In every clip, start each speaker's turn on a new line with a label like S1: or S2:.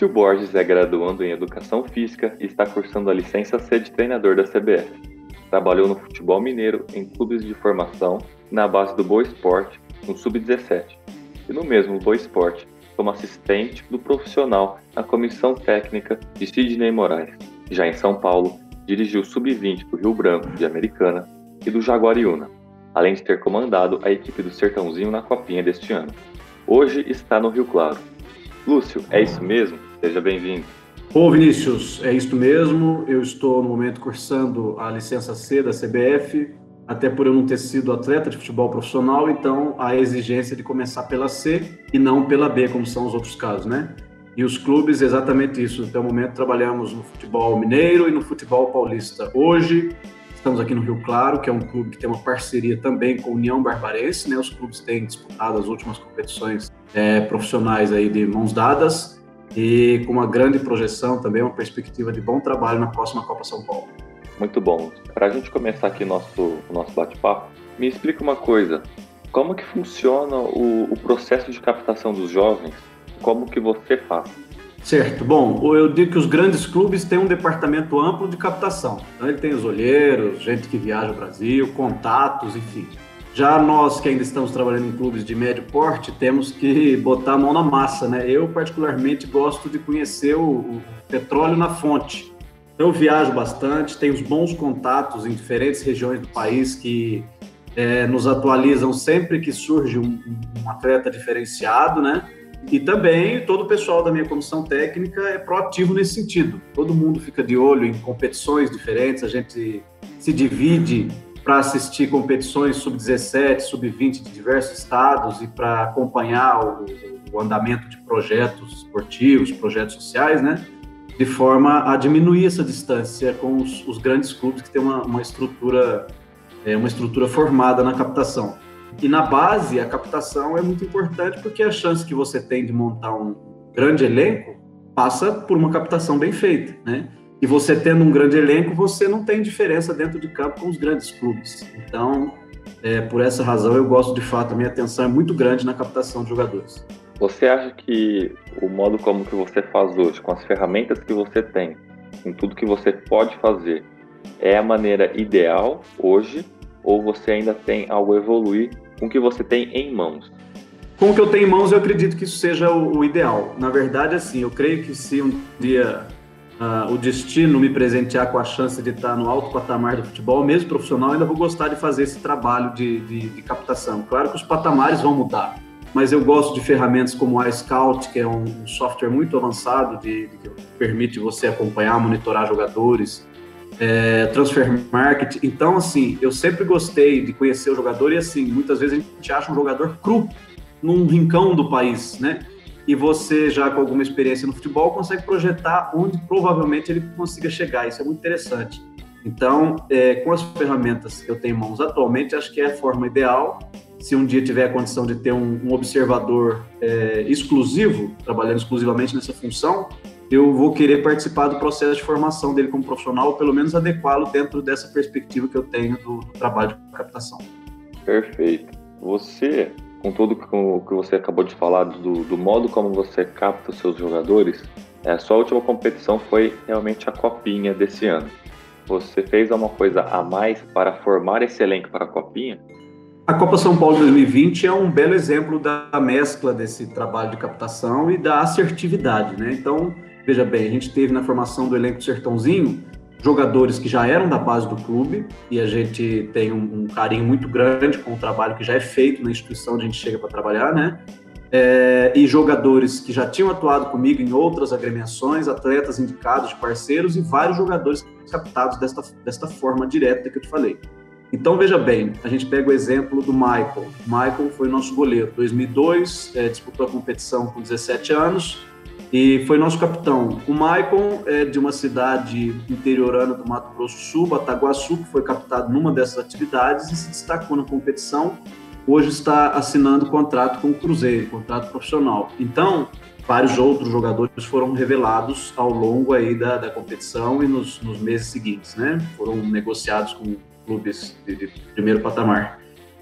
S1: Lúcio Borges é graduando em Educação Física e está cursando a licença C de treinador da CBF. Trabalhou no futebol mineiro em clubes de formação na base do Boa Esporte, no Sub-17, e no mesmo Boa Esporte, como assistente do profissional na comissão técnica de Sidney Moraes. Já em São Paulo, dirigiu o Sub-20 do Rio Branco, de Americana, e do Jaguariúna, além de ter comandado a equipe do Sertãozinho na Copinha deste ano. Hoje está no Rio Claro, Lúcio, é isso mesmo? Seja bem-vindo.
S2: Ô Vinícius, é isso mesmo. Eu estou no momento cursando a licença C da CBF, até por eu não ter sido atleta de futebol profissional, então a exigência de começar pela C e não pela B, como são os outros casos, né? E os clubes, exatamente isso. Até o momento trabalhamos no futebol mineiro e no futebol paulista. Hoje estamos aqui no Rio Claro, que é um clube que tem uma parceria também com a União Barbarense, né? Os clubes têm disputado as últimas competições é, profissionais aí de mãos dadas e com uma grande projeção também, uma perspectiva de bom trabalho na próxima Copa São Paulo.
S1: Muito bom. Para a gente começar aqui nosso nosso bate-papo, me explica uma coisa. Como que funciona o, o processo de captação dos jovens? Como que você faz?
S2: Certo. Bom, eu digo que os grandes clubes têm um departamento amplo de captação. Então, ele tem os olheiros, gente que viaja o Brasil, contatos, enfim. Já nós que ainda estamos trabalhando em clubes de médio porte, temos que botar a mão na massa, né? Eu, particularmente, gosto de conhecer o, o petróleo na fonte. Então, eu viajo bastante, tenho bons contatos em diferentes regiões do país que é, nos atualizam sempre que surge um, um atleta diferenciado, né? E também todo o pessoal da minha comissão técnica é proativo nesse sentido. Todo mundo fica de olho em competições diferentes, a gente se divide para assistir competições sub-17, sub-20 de diversos estados e para acompanhar o, o, andamento de projetos esportivos, projetos sociais, né? De forma a diminuir essa distância com os, os grandes clubes que têm uma, uma estrutura é, uma estrutura formada na captação. E na base, a captação é muito importante porque a chance que você tem de montar um grande elenco passa por uma captação bem feita, né? E você tendo um grande elenco, você não tem diferença dentro de campo com os grandes clubes. Então, é, por essa razão, eu gosto de fato, a minha atenção é muito grande na captação de jogadores.
S1: Você acha que o modo como que você faz hoje, com as ferramentas que você tem, com tudo que você pode fazer, é a maneira ideal hoje ou você ainda tem algo a evoluir com o que você tem em mãos?
S2: Com o que eu tenho em mãos, eu acredito que isso seja o, o ideal. Na verdade, assim, eu creio que se um dia uh, o destino me presentear com a chance de estar no alto patamar do futebol, mesmo profissional, ainda vou gostar de fazer esse trabalho de, de, de captação. Claro que os patamares vão mudar, mas eu gosto de ferramentas como a Scout, que é um, software muito avançado de, de, que permite você acompanhar, monitorar jogadores, é, transfer market. Então, assim, eu sempre gostei de conhecer o jogador e, assim, muitas vezes a gente acha um jogador cru num rincão do país, né? E você, já com alguma experiência no futebol, consegue projetar onde provavelmente ele consiga chegar. Isso é muito interessante. Então, é, com as ferramentas que eu tenho em mãos atualmente, acho que é a forma ideal. Se um dia tiver a condição de ter um, um observador é, exclusivo, trabalhando exclusivamente nessa função, eu vou querer participar do processo de formação dele como profissional, ou pelo menos adequá-lo dentro dessa perspectiva que eu tenho do, do trabalho de captação.
S1: Perfeito. Você com tudo o que você acabou de falar do, do modo como você capta os seus jogadores, a sua última competição foi realmente a Copinha desse ano. Você fez alguma coisa a mais para formar esse elenco para a Copinha?
S2: A Copa São Paulo 2020 é um belo exemplo da mescla desse trabalho de captação e da assertividade, né? Então, veja bem, a gente teve na formação do elenco Sertãozinho jogadores que já eram da base do clube e a gente tem um, um, carinho muito grande com o trabalho que já é feito na instituição onde a gente chega para trabalhar, né? É, e jogadores que já tinham atuado comigo em outras agremiações, atletas indicados de parceiros e vários jogadores captados desta, desta forma direta que eu te falei. Então, veja bem, a gente pega o exemplo do Michael. Michael foi nosso goleiro. 2002, é, disputou a competição com 17 anos, e foi nosso capitão. O Maicon é de uma cidade interiorana do Mato Grosso do Sul, Bataguaçu, que foi captado numa dessas atividades e se destacou na competição. Hoje está assinando contrato com o Cruzeiro, contrato profissional. Então, vários outros jogadores foram revelados ao longo aí da, da competição e nos, nos meses seguintes, né? Foram negociados com clubes de, de primeiro patamar.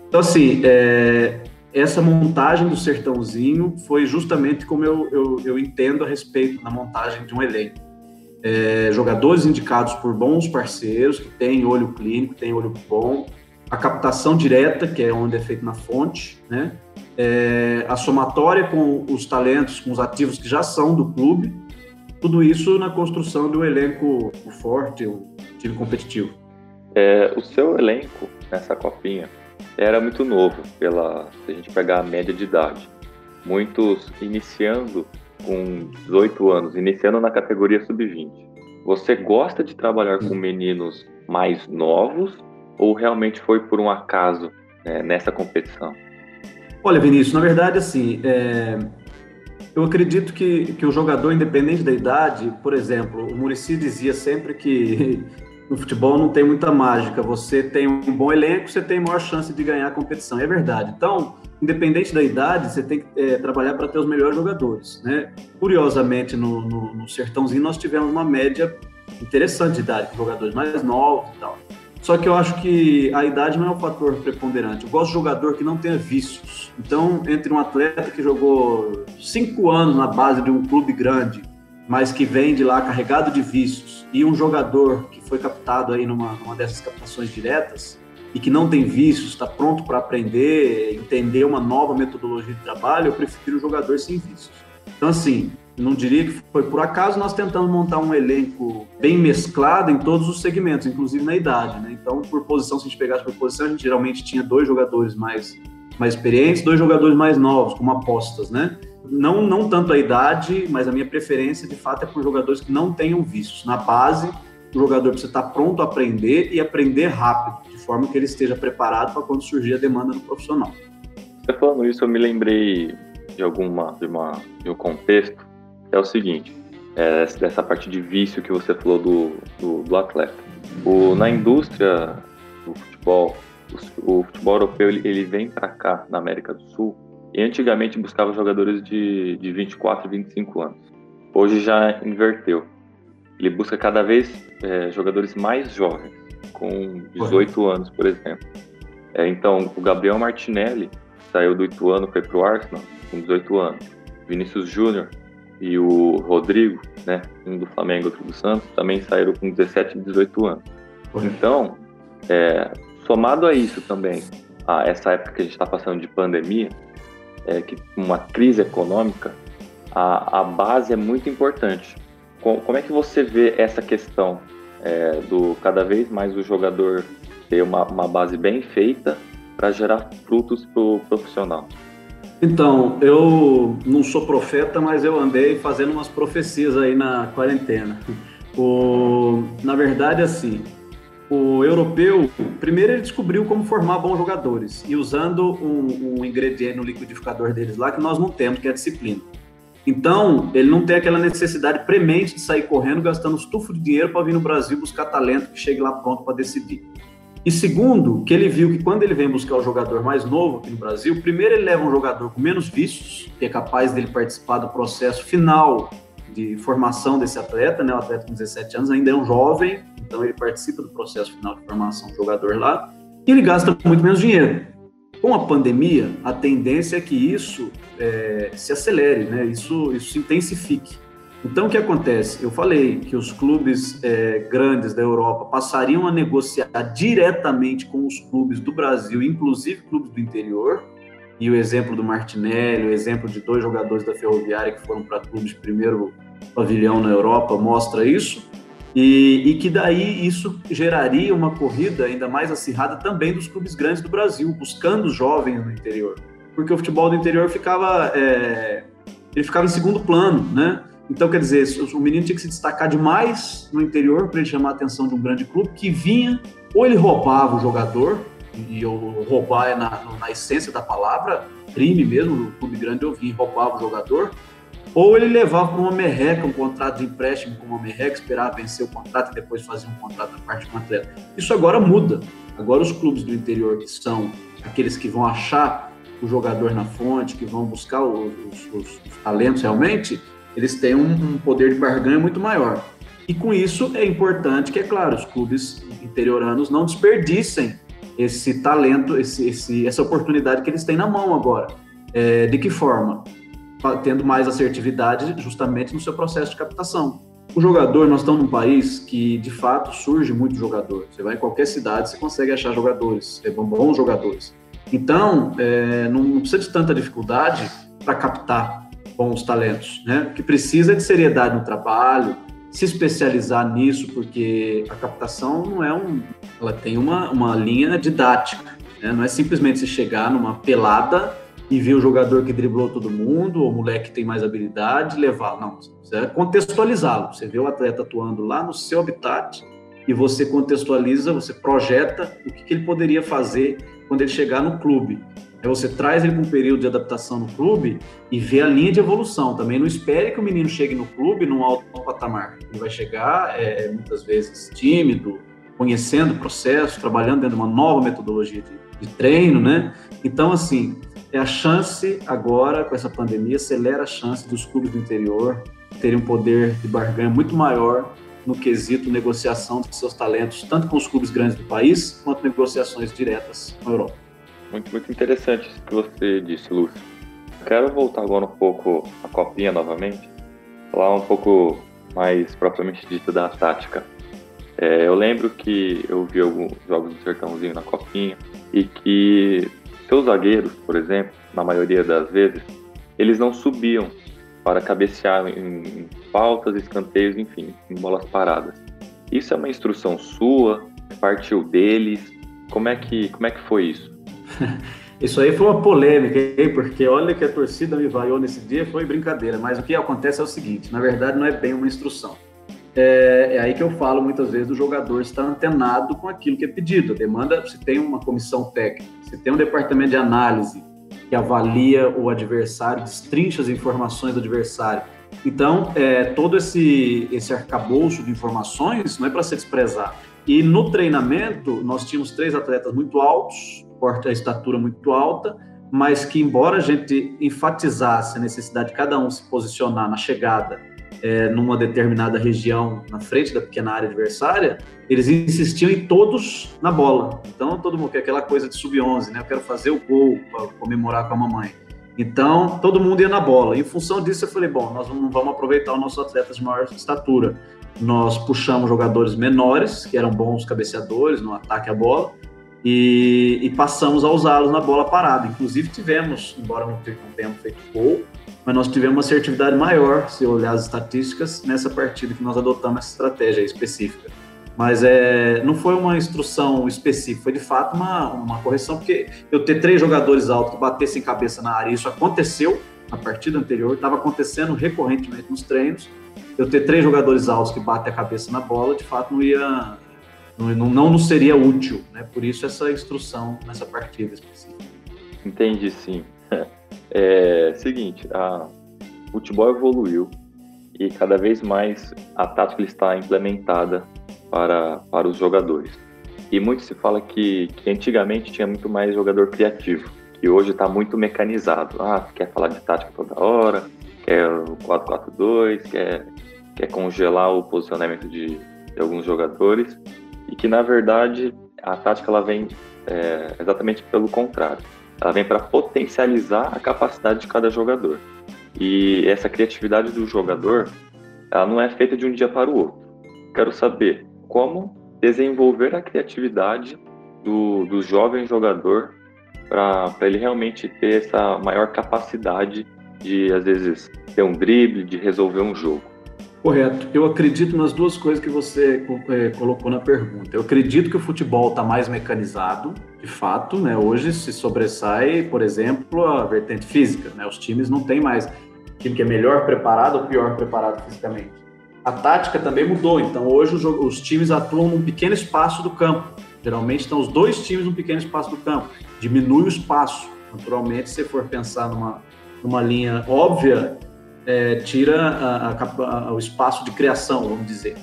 S2: Então, assim, é, essa montagem do Sertãozinho foi justamente como eu, eu, eu entendo a respeito da montagem de um elenco. É, jogadores indicados por bons parceiros, que têm olho clínico, têm olho bom, a captação direta, que é onde é feito na fonte, né? É, a somatória com os talentos, com os ativos que já são do clube, tudo isso na construção um elenco forte, um time competitivo.
S1: É, o seu elenco nessa copinha era muito novo, pela, se a gente pegar a média de idade. Muitos iniciando com 18 anos, iniciando na categoria sub-20. Você gosta de trabalhar com meninos mais novos ou realmente foi por um acaso né, nessa competição?
S2: Olha, Vinícius, na verdade, assim, é... eu acredito que, que o jogador, independente da idade, por exemplo, o Murici dizia sempre que no futebol não tem muita mágica. Você tem um bom elenco, você tem maior chance de ganhar a competição. É verdade. Então, independente da idade, você tem que é, trabalhar para ter os melhores jogadores. Né? Curiosamente, no, no, no, Sertãozinho, nós tivemos uma média interessante de idade, com jogadores mais novos e tal. Só que eu acho que a idade não é um fator preponderante. Eu gosto de jogador que não tenha vícios. Então, entre um atleta que jogou cinco anos na base de um clube grande, mas que vem de lá carregado de vícios, e um jogador que foi captado aí numa, numa dessas captações diretas e que não tem vícios, está pronto para aprender, entender uma nova metodologia de trabalho, eu prefiro o jogador sem vícios. Então, assim, não diria que foi por acaso, nós tentamos montar um elenco bem mesclado em todos os segmentos, inclusive na idade. Né? Então, por posição, se a gente pegasse por posição, a gente geralmente tinha dois jogadores mais, mais experientes, dois jogadores mais novos, como apostas, né? Não, não tanto a idade, mas a minha preferência de fato é por jogadores que não tenham vícios. Na base, o jogador precisa estar pronto a aprender e aprender rápido, de forma que ele esteja preparado para quando surgir a demanda no profissional.
S1: Você falando isso, eu me lembrei de alguma de, uma, de um contexto. É o seguinte, é, dessa parte de vício que você falou do, do, do atleta. O, na indústria do futebol, o, o futebol europeu ele, ele vem para cá, na América do Sul, e antigamente buscava jogadores de, de 24 e 25 anos. Hoje já inverteu. Ele busca cada vez é, jogadores mais jovens, com 18 Ué. anos, por exemplo. É, então, o Gabriel Martinelli saiu do Ituano, foi para o Arsenal, com 18 anos. Vinícius Júnior e o Rodrigo, né, um do Flamengo, outro do Santos, também saíram com 17 e 18 anos. Então, é, somado a isso também, a essa época que a gente está passando de pandemia, é, que uma crise econômica, a, a base é muito importante. Como, é que você vê essa questão é, do cada vez mais o jogador ter uma, uma base bem feita para gerar frutos para o profissional?
S2: Então, eu não sou profeta, mas eu andei fazendo umas profecias aí na quarentena. O, na verdade, assim, o europeu, primeiro ele descobriu como formar bons jogadores e usando um, um, ingrediente no liquidificador deles lá que nós não temos, que é disciplina. Então, ele não tem aquela necessidade premente de sair correndo gastando estufo de dinheiro para vir no Brasil buscar talento que chegue lá pronto para decidir. E segundo, que ele viu que quando ele vem buscar o jogador mais novo aqui no Brasil, primeiro ele leva um jogador com menos vícios, que é capaz dele participar do processo final de formação desse atleta, né? O atleta com 17 anos ainda é um jovem, então ele participa do processo final de formação do jogador lá, e ele gasta muito menos dinheiro. Com a pandemia, a tendência é que isso é, se acelere, né? isso, isso se intensifique. Então, o que acontece? Eu falei que os clubes é, grandes da Europa passariam a negociar diretamente com os clubes do Brasil, inclusive clubes do interior, e o exemplo do Martinelli, o exemplo de dois jogadores da Ferroviária que foram para clubes de primeiro pavilhão na Europa mostra isso. E, e, que daí isso geraria uma corrida ainda mais acirrada também dos clubes grandes do Brasil, buscando jovens no interior. Porque o futebol do interior ficava, é, ele ficava em segundo plano, né? Então, quer dizer, o menino tinha que se destacar demais no interior para ele chamar a atenção de um grande clube que vinha, ou ele roubava o jogador, e eu roubar é na, na essência da palavra, crime mesmo, no clube grande eu vi, roubava o jogador, ou ele levava para uma merreca um contrato de empréstimo com uma merreca, esperava vencer o contrato e depois fazer um contrato à parte com o atleta. Isso agora muda. Agora os clubes do interior, que são aqueles que vão achar o jogador na fonte, que vão buscar os, os, os talentos realmente, eles têm um, um, poder de barganha muito maior. E com isso é importante que, é claro, os clubes interioranos não desperdicem esse talento, esse, esse, essa oportunidade que eles têm na mão agora. É, de que forma? Tendo mais assertividade justamente no seu processo de captação. O jogador, nós estamos num país que de fato surge muito jogador. Você vai em qualquer cidade, você consegue achar jogadores, é bons jogadores. Então, é, não precisa de tanta dificuldade para captar bons talentos, né? O que precisa é de seriedade no trabalho, se especializar nisso, porque a captação não é um. Ela tem uma, uma linha didática, né? não é simplesmente você chegar numa pelada e ver o jogador que driblou todo mundo, ou o moleque que tem mais habilidade, levar. Não, você precisa contextualizá-lo. Você vê o atleta atuando lá no seu habitat e você contextualiza, você projeta o que, que ele poderia fazer quando ele chegar no clube. Aí você traz ele para um período de adaptação no clube e vê a linha de evolução. Também não espere que o menino chegue no clube num alto patamar. Ele vai chegar, é, muitas vezes, tímido, conhecendo o processo, trabalhando dentro de uma nova metodologia de, de treino, né? Então, assim, é a chance agora, com essa pandemia, acelera a chance dos clubes do interior terem um poder de barganha muito maior no quesito negociação de seus talentos, tanto com os clubes grandes do país, quanto negociações diretas com a Europa.
S1: Muito, muito interessante isso que você disse, Lúcio. Quero voltar agora um pouco à copinha novamente, falar um pouco mais propriamente dito da tática. É, eu lembro que eu vi alguns jogos do Sertãozinho na copinha e que seus zagueiros, por exemplo, na maioria das vezes, eles não subiam para cabecear em faltas, escanteios, enfim, em bolas paradas. Isso é uma instrução sua? Partiu deles? Como é que, como é que foi isso?
S2: Isso aí foi uma polêmica, porque olha que a torcida me vaiou nesse dia, foi brincadeira. Mas o que acontece é o seguinte: na verdade, não é bem uma instrução. É, é aí que eu falo muitas vezes do jogador estar antenado com aquilo que é pedido. A demanda, se tem uma comissão técnica, se tem um departamento de análise que avalia o adversário, destrincha as informações do adversário. Então, é, todo esse, esse arcabouço de informações não é para ser desprezado. E no treinamento, nós tínhamos três atletas muito altos, porte a estatura muito alta, mas que, embora a gente enfatizasse a necessidade de cada um se posicionar na chegada é, numa determinada região na frente da pequena área adversária, eles insistiam em todos na bola. Então, todo mundo quer aquela coisa de sub-11, né? Eu quero fazer o gol para comemorar com a mamãe. Então, todo mundo ia na bola. Em função disso, eu falei: bom, nós não vamos aproveitar os nossos atletas de maior estatura. Nós puxamos jogadores menores, que eram bons cabeceadores no ataque à bola, e, e passamos a usá-los na bola parada. Inclusive tivemos, embora não tenhamos feito gol, mas nós tivemos uma assertividade maior, se olhar as estatísticas, nessa partida que nós adotamos essa estratégia específica. Mas é, não foi uma instrução específica, foi de fato uma, uma correção, porque eu ter três jogadores altos que batessem cabeça na área, isso aconteceu na partida anterior, estava acontecendo recorrentemente nos treinos. Eu ter três jogadores altos que batem a cabeça na bola, de fato não ia não, não, não seria útil, né? Por isso essa instrução nessa partida específica.
S1: Entendi, sim. É seguinte, a o futebol evoluiu e cada vez mais a tática está implementada para, para os jogadores. E muito se fala que, que antigamente tinha muito mais jogador criativo, que hoje está muito mecanizado. Ah, quer falar de tática toda hora, quer o 4-4-2, quer, quer congelar o posicionamento de, de alguns jogadores e que na verdade a tática ela vem é, exatamente pelo contrário. Ela vem para potencializar a capacidade de cada jogador. E essa criatividade do jogador, ela não é feita de um dia para o outro. Quero saber como desenvolver a criatividade do, do jovem jogador para ele realmente ter essa maior capacidade de, às vezes, ter um drible, de resolver um jogo.
S2: Correto. Eu acredito nas duas coisas que você é, colocou na pergunta. Eu acredito que o futebol está mais mecanizado, de fato, né? Hoje se sobressai, por exemplo, a vertente física, né? Os times não têm mais time que é melhor preparado ou pior preparado fisicamente. A tática também mudou, então hoje os, os times atuam num pequeno espaço do campo. Geralmente estão os dois times num pequeno espaço do campo. Diminui o espaço. Naturalmente, se for pensar numa, numa linha óbvia, é, tira a, a, a, o espaço de criação, vamos dizer.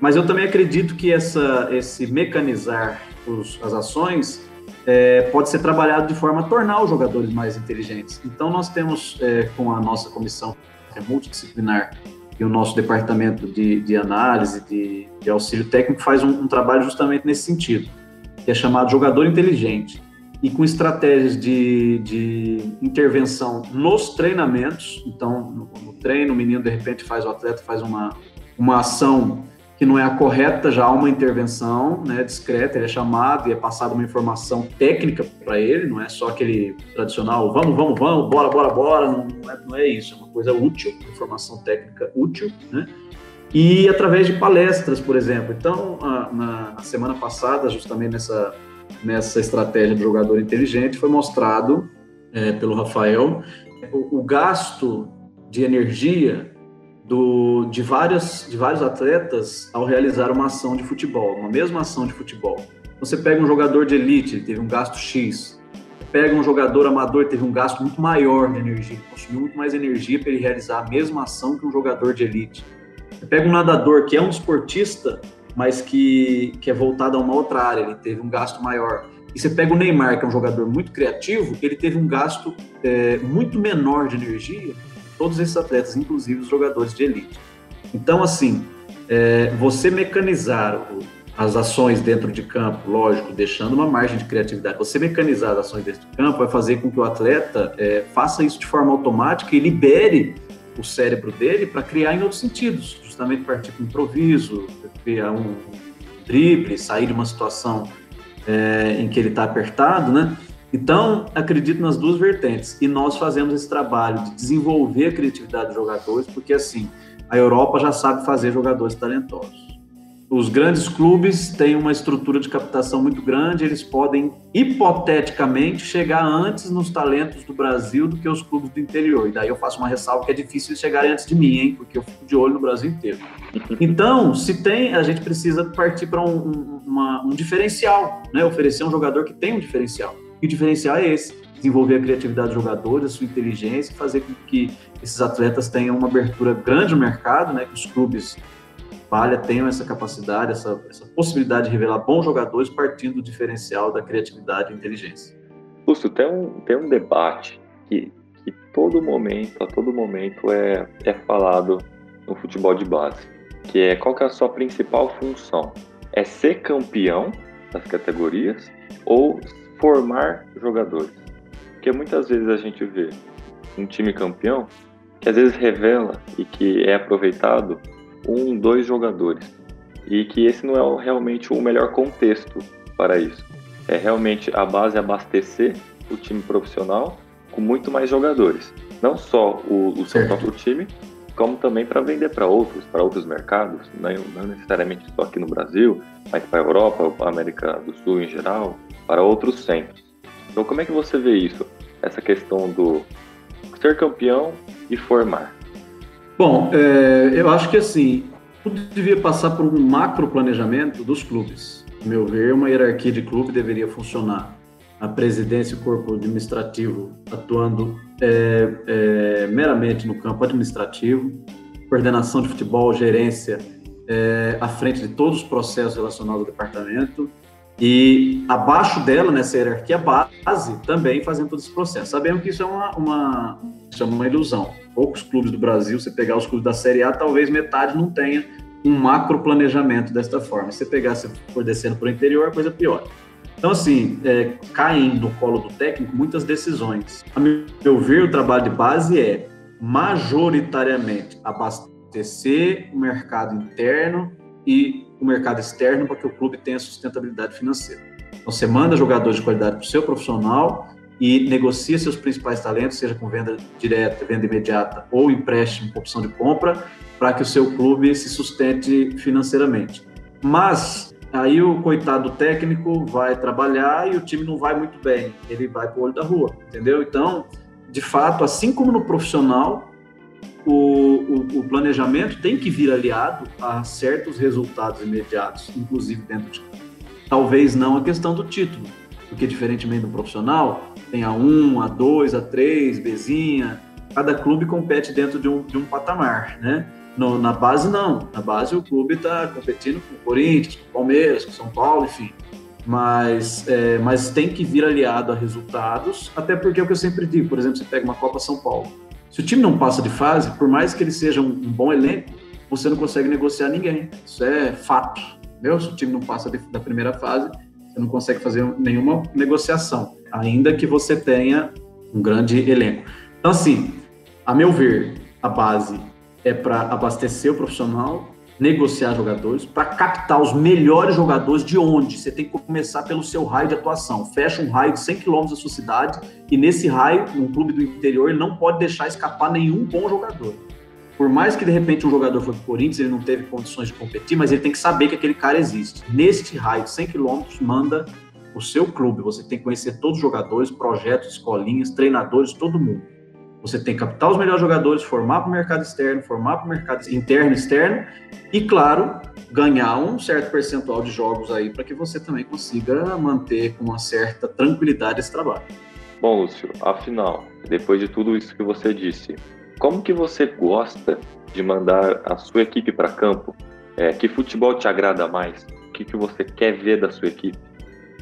S2: Mas eu também acredito que essa, esse mecanizar os, as ações é, pode ser trabalhado de forma a tornar os jogadores mais inteligentes. Então, nós temos, é, com a nossa comissão é multidisciplinar e o nosso departamento de, de análise, de, de, auxílio técnico, faz um, um trabalho justamente nesse sentido. que é chamado jogador inteligente, e com estratégias de, de intervenção nos treinamentos. Então, no, no, treino, o menino de repente faz, o atleta faz uma, uma ação que não é a correta, já há uma intervenção né, discreta, ele é chamado e é passada uma informação técnica para ele, não é só aquele tradicional vamos, vamos, vamos, bora, bora, bora, não, não, é, não é isso, é uma coisa útil, informação técnica útil, né? E através de palestras, por exemplo. Então, na, na semana passada, justamente nessa nessa estratégia do jogador inteligente foi mostrado é, pelo Rafael o, o, gasto de energia do, de, várias, de vários atletas ao realizar uma ação de futebol, uma mesma ação de futebol. Você pega um jogador de elite, ele teve um gasto X. Pega um jogador amador, teve um gasto muito maior de energia, consumiu muito mais energia para ele realizar a mesma ação que um jogador de elite. Você pega um nadador que é um esportista, mas que, que é voltado a uma outra área, ele teve um gasto maior. E você pega o Neymar, que é um jogador muito criativo, ele teve um gasto é, muito menor de energia, todos esses atletas, inclusive os jogadores de elite. Então, assim, é, você mecanizar as ações dentro de campo, lógico, deixando uma margem de criatividade, você mecanizar as ações dentro de campo vai fazer com que o atleta é, faça isso de forma automática e libere o cérebro dele para criar em outros sentidos, justamente partir para improviso, criar um drible, sair de uma situação é, em que ele está apertado, né? Então, acredito nas duas vertentes. E nós fazemos esse trabalho de desenvolver a criatividade dos jogadores, porque assim, a Europa já sabe fazer jogadores talentosos os grandes clubes têm uma estrutura de captação muito grande, eles podem, hipoteticamente, chegar antes nos talentos do Brasil do que os clubes do interior. E daí eu faço uma ressalva que é difícil eles chegarem antes de mim, hein? Porque eu fico de olho no Brasil inteiro. Então, se tem, a gente precisa partir para um, um, um diferencial, né? Oferecer um jogador que tem um diferencial. E o diferencial é esse desenvolver a criatividade dos jogadores, a sua inteligência fazer com que esses atletas tenham uma abertura grande no mercado, né, que os clubes falha tenham essa capacidade, essa, essa possibilidade de revelar bons jogadores partindo do diferencial da criatividade e inteligência.
S1: Lúcio, tem um, tem um debate que, que todo momento, a todo momento é, é falado no futebol de base, que é qual que é a sua principal função? É ser campeão das categorias ou formar jogadores? Porque muitas vezes a gente vê um time campeão que às vezes revela e que é aproveitado um, dois jogadores. E que esse não é realmente o melhor contexto para isso. É realmente a base abastecer o time profissional com muito mais jogadores. Não só o, o seu próprio time, como também para vender para outros, para outros mercados, não, não, necessariamente só aqui no Brasil, mas para a Europa, para a América do Sul em geral, para outros centros. Então, como é que você vê isso? Essa questão do ser campeão e formar.
S2: Bom, é, eu acho que assim, tudo devia passar por um macro planejamento dos clubes. No meu ver, uma hierarquia de clube deveria funcionar. A presidência e o corpo administrativo atuando é, é, meramente no campo administrativo, coordenação de futebol, gerência é, à frente de todos os processos relacionados ao departamento e abaixo dela, nessa hierarquia base, também fazendo todo esse processo. Sabemos que isso é uma, uma, isso é uma ilusão. Poucos clubes do Brasil, você pegar os clubes da Série A, talvez metade não tenha um macro planejamento desta forma. Se você pegar, se for descendo para o interior, a coisa pior. Então, assim, é, caem no colo do técnico muitas decisões. A meu ver, o trabalho de base é majoritariamente abastecer o mercado interno e o mercado externo para que o clube tenha sustentabilidade financeira. Então, você manda jogadores de qualidade para o seu profissional e negocia seus principais talentos, seja com venda direta, venda imediata ou empréstimo com opção de compra, para que o seu clube se sustente financeiramente. Mas aí o coitado técnico vai trabalhar e o time não vai muito bem, ele vai para o olho da rua, entendeu? Então, de fato, assim como no profissional, o, o, o, planejamento tem que vir aliado a certos resultados imediatos, inclusive dentro de talvez não a questão do título, porque diferentemente do profissional, tem a 1, a 2, a 3, Bzinha, cada clube compete dentro de um, de um patamar, né? No, na base não, na base o clube está competindo com o Corinthians, com o Palmeiras, com o São Paulo, enfim, mas, é, mas tem que vir aliado a resultados, até porque é o que eu sempre digo, por exemplo, você pega uma Copa São Paulo, se o time não passa de fase, por mais que ele seja um, um bom elenco, você não consegue negociar ninguém. Isso é fato. Entendeu? Se o time não passa de, da primeira fase, Você não consegue fazer nenhuma negociação, ainda que você tenha um grande elenco. Então, assim, a meu ver, a base é para abastecer o profissional, negociar jogadores, para captar os melhores jogadores de onde? Você tem que começar pelo seu raio de atuação. Fecha um raio de 100 quilômetros da sua cidade e nesse raio, um clube do interior, ele não pode deixar escapar nenhum bom jogador. Por mais que de repente um jogador foi para o Corinthians, ele não teve condições de competir, mas ele tem que saber que aquele cara existe. Neste raio de 100 quilômetros, manda o seu clube. Você tem que conhecer todos os jogadores, projetos, escolinhas, treinadores, todo mundo. Você tem que captar os melhores jogadores, formar para o mercado externo, formar para o mercado interno externo e, claro, ganhar um certo percentual de jogos aí para que você também consiga manter com uma certa tranquilidade esse trabalho.
S1: Bom, Lúcio, afinal, depois de tudo isso que você disse, como que você gosta de mandar a sua equipe para campo? É, que futebol te agrada mais? O que, que você quer ver da sua equipe?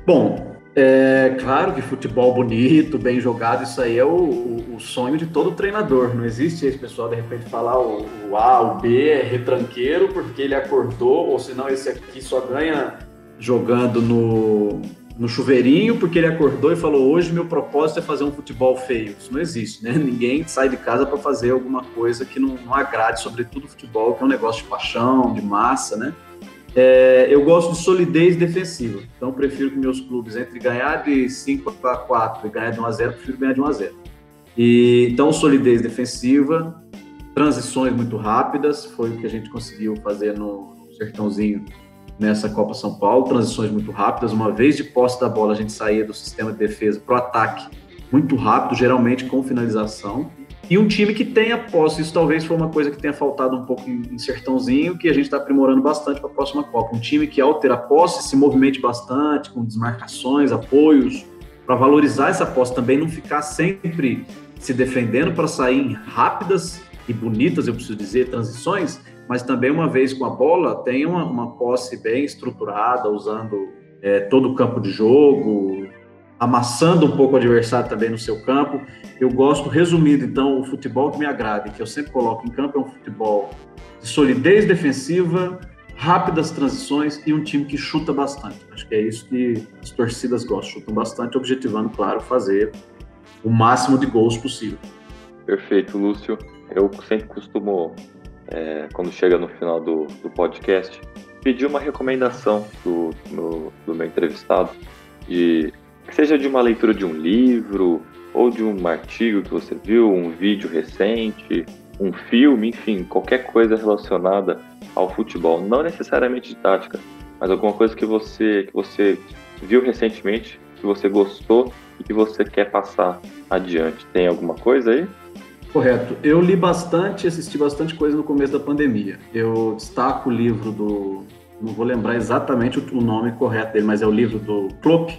S2: Bom, é claro que futebol bonito, bem jogado, isso aí é o, o, o sonho de todo treinador. Não existe esse pessoal de repente falar o, o, A, o B é retranqueiro porque ele acordou, ou senão esse aqui só ganha jogando no, no chuveirinho porque ele acordou e falou: hoje meu propósito é fazer um futebol feio. Isso não existe, né? Ninguém sai de casa para fazer alguma coisa que não, não agrade, sobretudo futebol, que é um negócio de paixão, de massa, né? É, eu gosto de solidez defensiva. Então, prefiro que meus clubes, entre ganhar de 5 a 4 e ganhar de 1 a 0, prefiro ganhar de 1 a 0. E, então, solidez defensiva, transições muito rápidas, foi o que a gente conseguiu fazer no Sertãozinho nessa Copa São Paulo. Transições muito rápidas. Uma vez de posse da bola, a gente saía do sistema de defesa para o ataque muito rápido, geralmente com finalização e um time que tenha posse. Isso talvez foi uma coisa que tenha faltado um pouco em, Sertãozinho, que a gente está aprimorando bastante para a próxima Copa. Um time que, ao ter a posse, se movimente bastante, com desmarcações, apoios, para valorizar essa posse também, não ficar sempre se defendendo para sair rápidas e bonitas, eu preciso dizer, transições, mas também, uma vez com a bola, tem uma, uma posse bem estruturada, usando é, todo o campo de jogo, amassando um pouco o adversário também no seu campo. Eu gosto, resumindo, então, o futebol que me agrada e que eu sempre coloco em campo é um futebol de solidez defensiva, rápidas transições e um time que chuta bastante. Acho que é isso que as torcidas gostam, chutam bastante, objetivando, claro, fazer o máximo de gols possível.
S1: Perfeito, Lúcio. Eu sempre costumo, é, quando chega no final do, do podcast, pedir uma recomendação do, no, do meu entrevistado de seja de uma leitura de um livro ou de um artigo que você viu, um vídeo recente, um filme, enfim, qualquer coisa relacionada ao futebol, não necessariamente de tática, mas alguma coisa que você que você viu recentemente, que você gostou e que você quer passar adiante. Tem alguma coisa aí?
S2: Correto. Eu li bastante, assisti bastante coisa no começo da pandemia. Eu destaco o livro do, não vou lembrar exatamente o nome correto dele, mas é o livro do Klopp,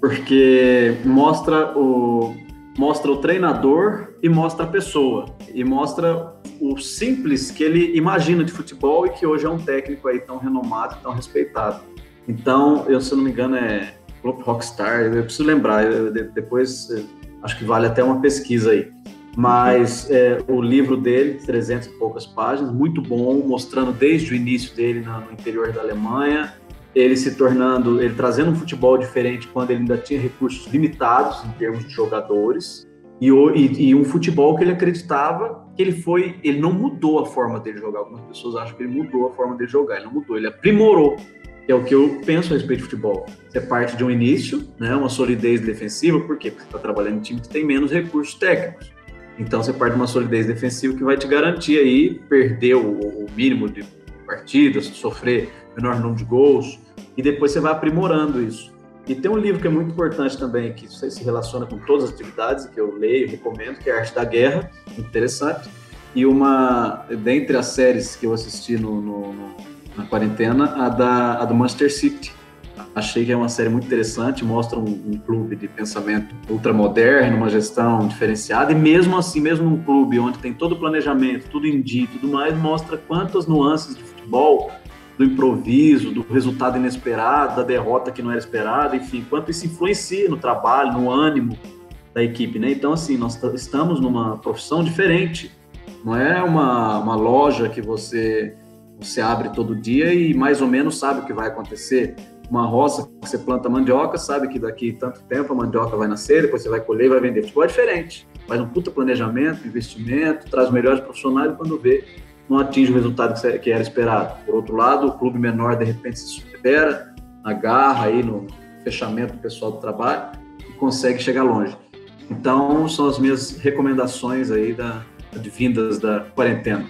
S2: porque mostra o mostra o treinador e mostra a pessoa e mostra o simples que ele imagina de futebol e que hoje é um técnico aí tão renomado, tão respeitado. Então, eu se não me engano é Club Rockstar, eu preciso lembrar, eu, depois acho que vale até uma pesquisa aí. Mas é, o livro dele, 300 e poucas páginas, muito bom, mostrando desde o início dele no interior da Alemanha, ele se tornando, ele trazendo um futebol diferente quando ele ainda tinha recursos limitados em termos de jogadores e, e, e, um futebol que ele acreditava que ele foi, ele não mudou a forma dele jogar. Algumas pessoas acham que ele mudou a forma dele jogar, ele não mudou, ele aprimorou. É o que eu penso a respeito de futebol. Você parte de um início, né, uma solidez defensiva, por quê? Porque você está trabalhando em time que tem menos recursos técnicos. Então você parte de uma solidez defensiva que vai te garantir aí perder o, o mínimo de partidas, sofrer menor número de gols, e depois você vai aprimorando isso. E tem um livro que é muito importante também, que se relaciona com todas as atividades, que eu leio, recomendo, que é Arte da Guerra, interessante. E uma, dentre as séries que eu assisti no, no, no, na quarentena, a, da, a do Manchester City. Achei que é uma série muito interessante, mostra um, um clube de pensamento ultramoderno, uma gestão diferenciada, e mesmo assim, mesmo num clube onde tem todo o planejamento, tudo em dia e tudo mais, mostra quantas nuances de futebol do improviso, do resultado inesperado, da derrota que não era esperada, enfim, quanto isso influencia no trabalho, no ânimo da equipe, né? Então, assim, nós estamos numa profissão diferente, não é uma, uma loja que você, você abre todo dia e mais ou menos sabe o que vai acontecer. uma roça que você planta mandioca, sabe que daqui tanto tempo a mandioca vai nascer, depois você vai colher e vai vender. Futebol é diferente. Faz um puta planejamento, investimento, traz melhores profissionais quando vê, não atinge o resultado que era esperado. Por outro lado, o clube menor de repente se supera, agarra aí no fechamento do pessoal do trabalho e consegue chegar longe. Então, são as minhas recomendações aí da, de vindas da quarentena.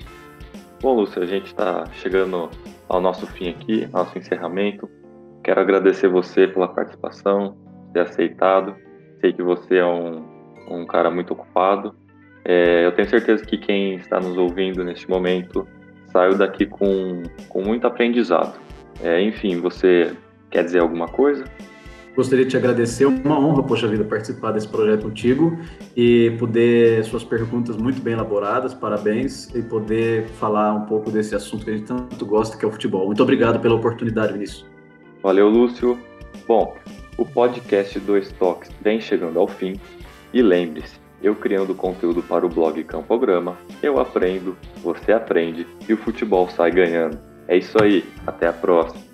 S1: Bom, Lúcio, a gente está chegando ao nosso fim aqui, nosso encerramento. Quero agradecer você pela participação, ter aceitado. Sei que você é um, um cara muito ocupado. É, eu tenho certeza que quem está nos ouvindo neste momento saiu daqui com, com muito aprendizado. É, enfim, você quer dizer alguma coisa?
S2: Gostaria de te agradecer, uma honra, poxa vida, participar desse projeto contigo e poder, suas perguntas muito bem elaboradas, parabéns, e poder falar um pouco desse assunto que a gente tanto gosta, que é o futebol. Muito obrigado pela oportunidade, Vinícius.
S1: Valeu, Lúcio. Bom, o podcast Dois Toques vem chegando ao fim e lembre-se, eu criando conteúdo para o blog Campograma, eu aprendo, você aprende e o futebol sai ganhando. É isso aí, até a próxima.